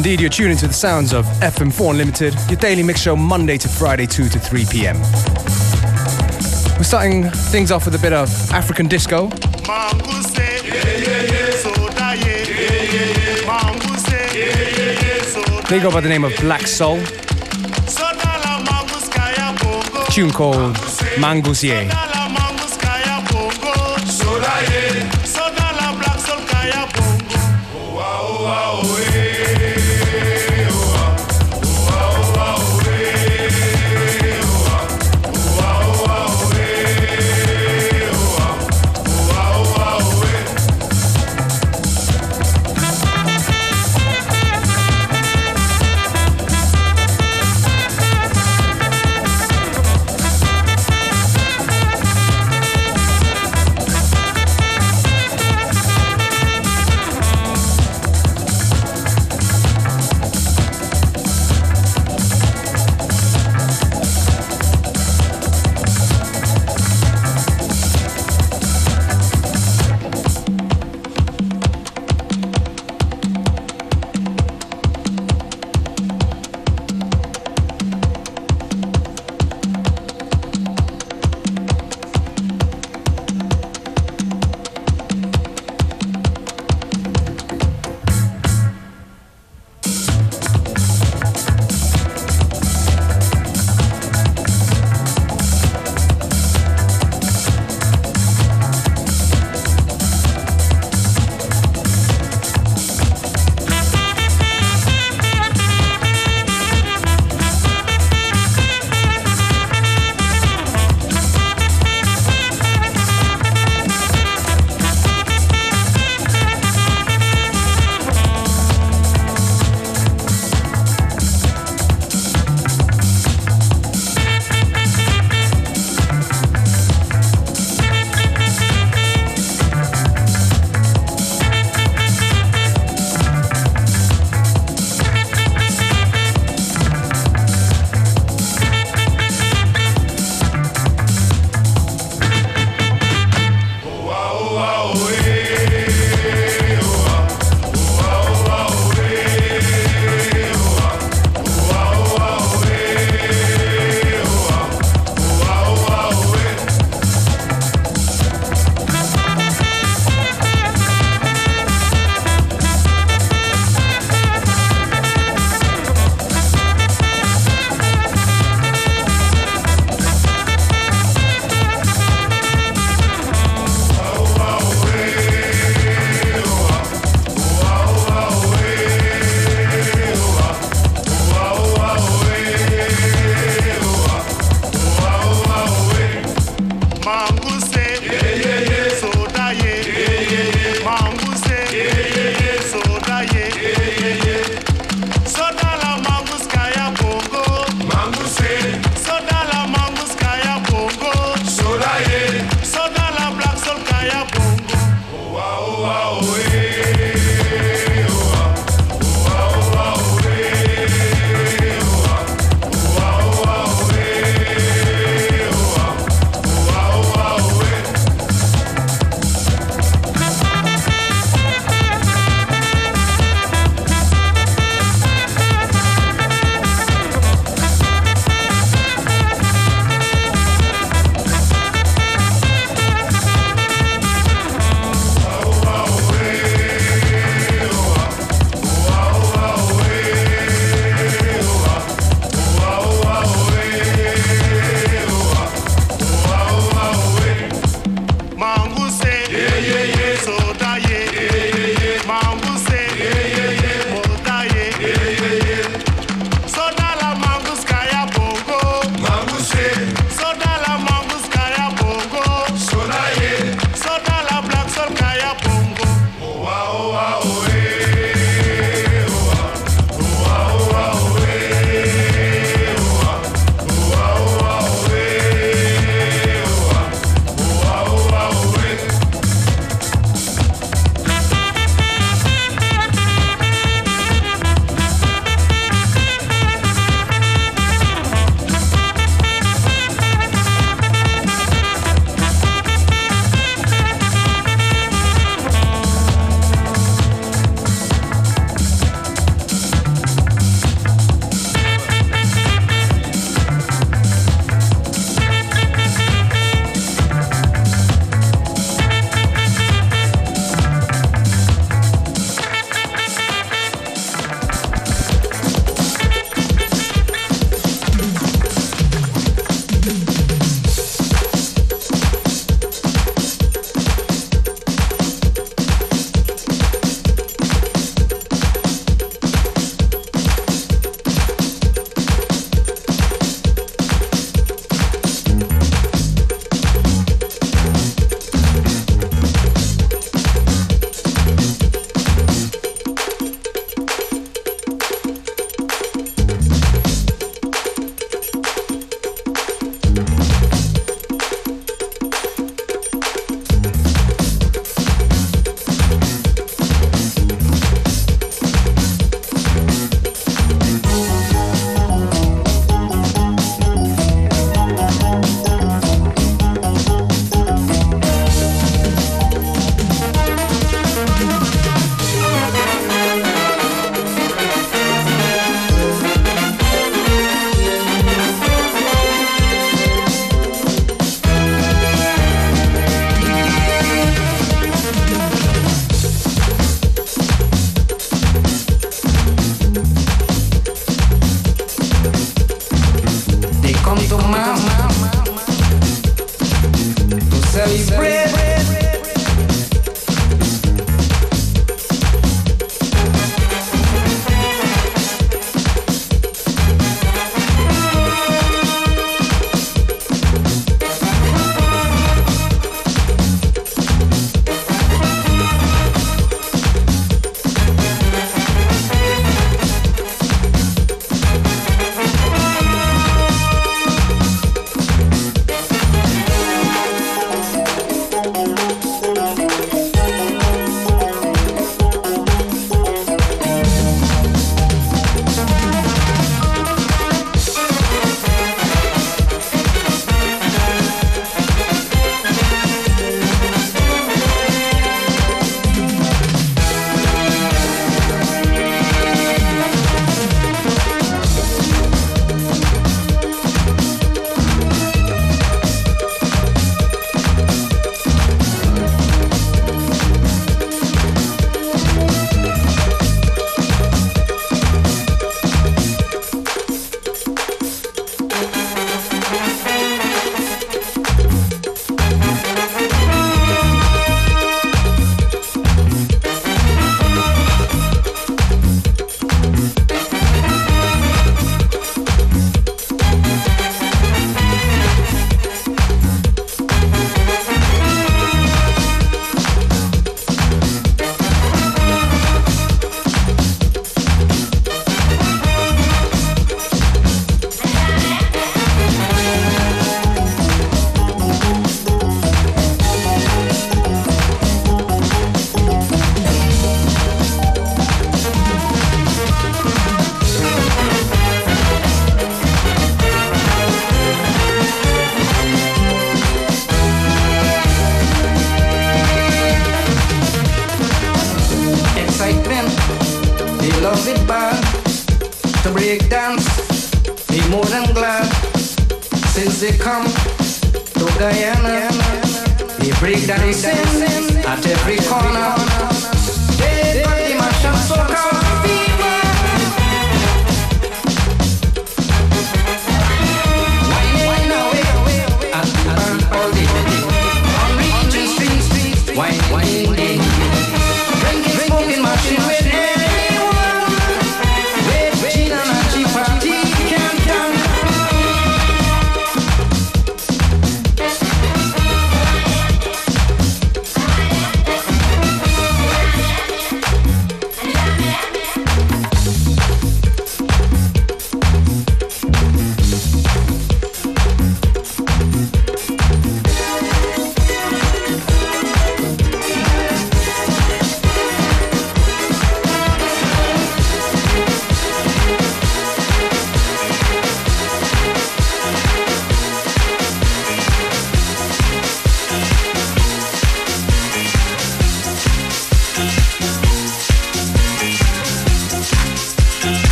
indeed, you're tuning to the sounds of FM4 Unlimited, your daily mix show Monday to Friday, 2 to 3 p.m. We're starting things off with a bit of African disco. They go by the name of Black Soul. A tune called Mangusier.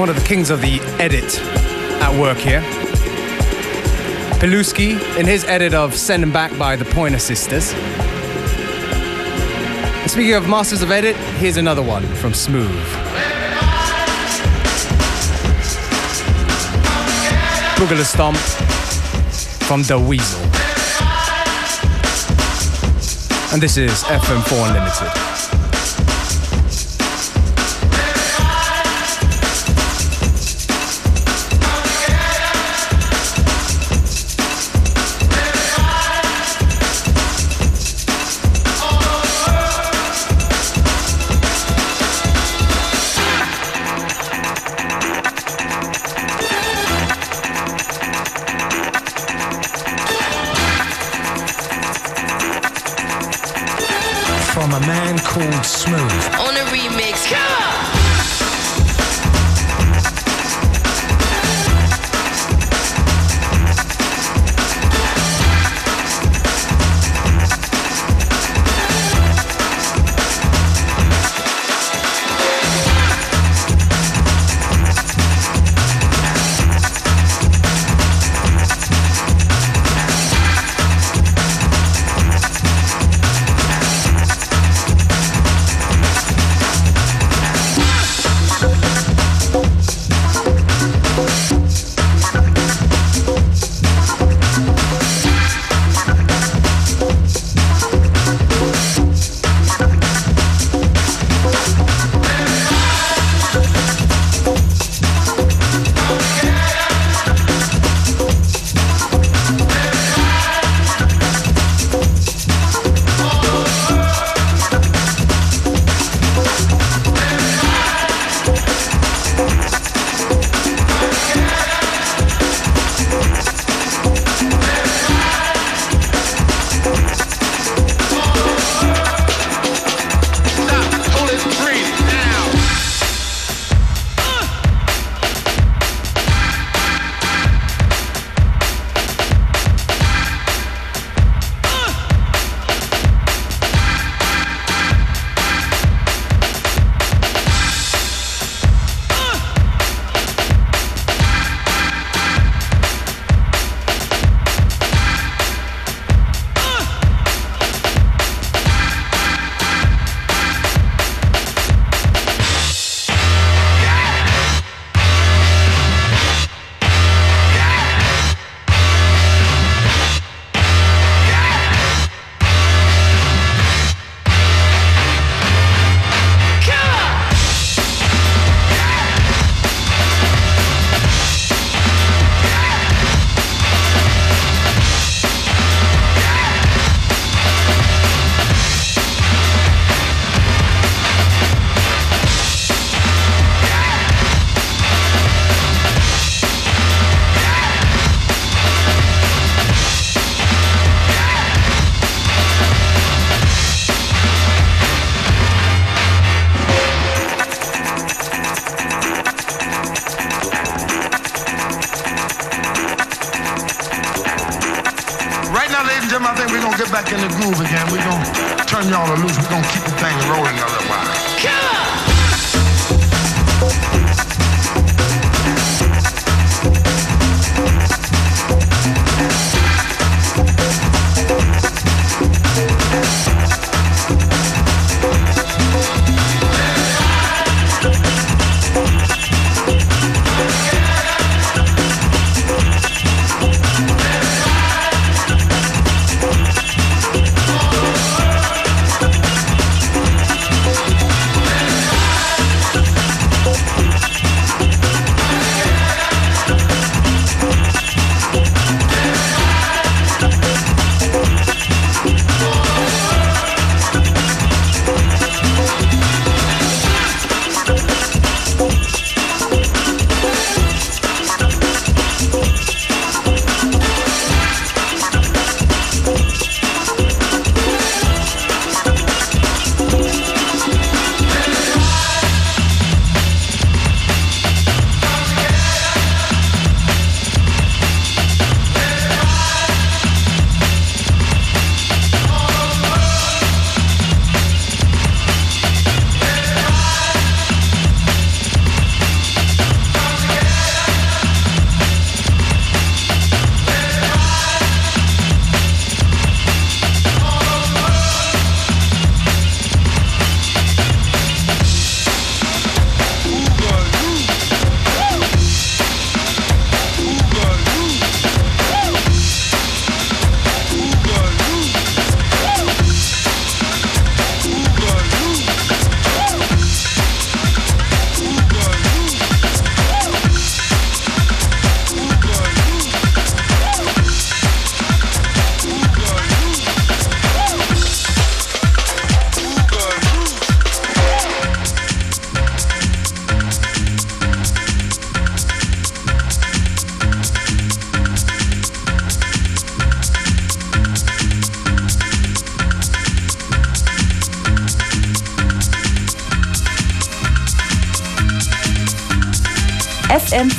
One of the kings of the edit at work here. Pilooski in his edit of Send 'em Back by the Pointer Sisters. And speaking of Masters of Edit, here's another one from Smooth. Boogaloo Stomp from The Weasel. And this is FM4 Unlimited. back in the groove again. We're going to turn y'all loose. We're going to keep the thing rolling a little while.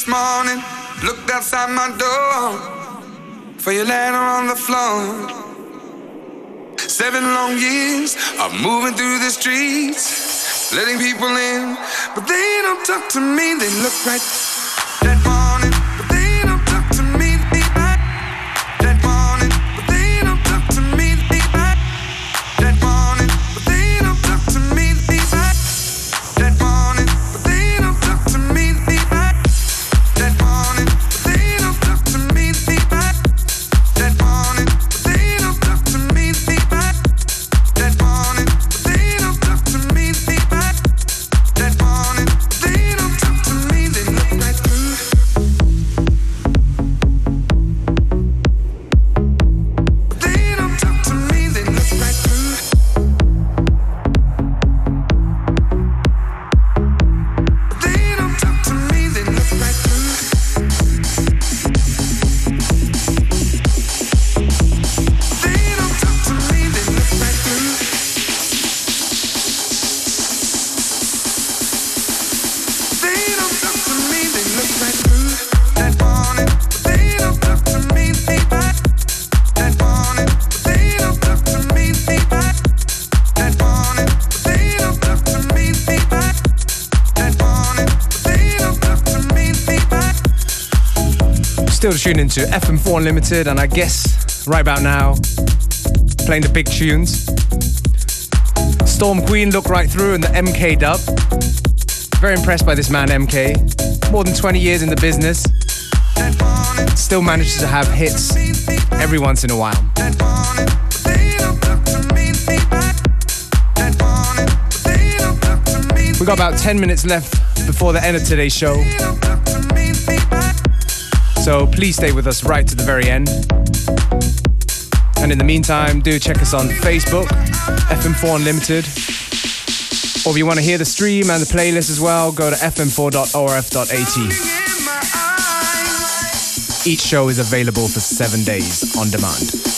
This morning, looked outside my door for your letter on the floor. Seven long years of moving through the streets, letting people in, but they don't talk to me. They look right Still tuning into FM4 Unlimited, and I guess right about now, playing the big tunes. Storm Queen look right through and the MK dub. Very impressed by this man, MK. More than 20 years in the business. Still manages to have hits every once in a while. We got about 10 minutes left before the end of today's show. So please stay with us right to the very end. And in the meantime, do check us on Facebook, FM4 Unlimited. Or if you want to hear the stream and the playlist as well, go to fm4.orf.at. Each show is available for seven days on demand.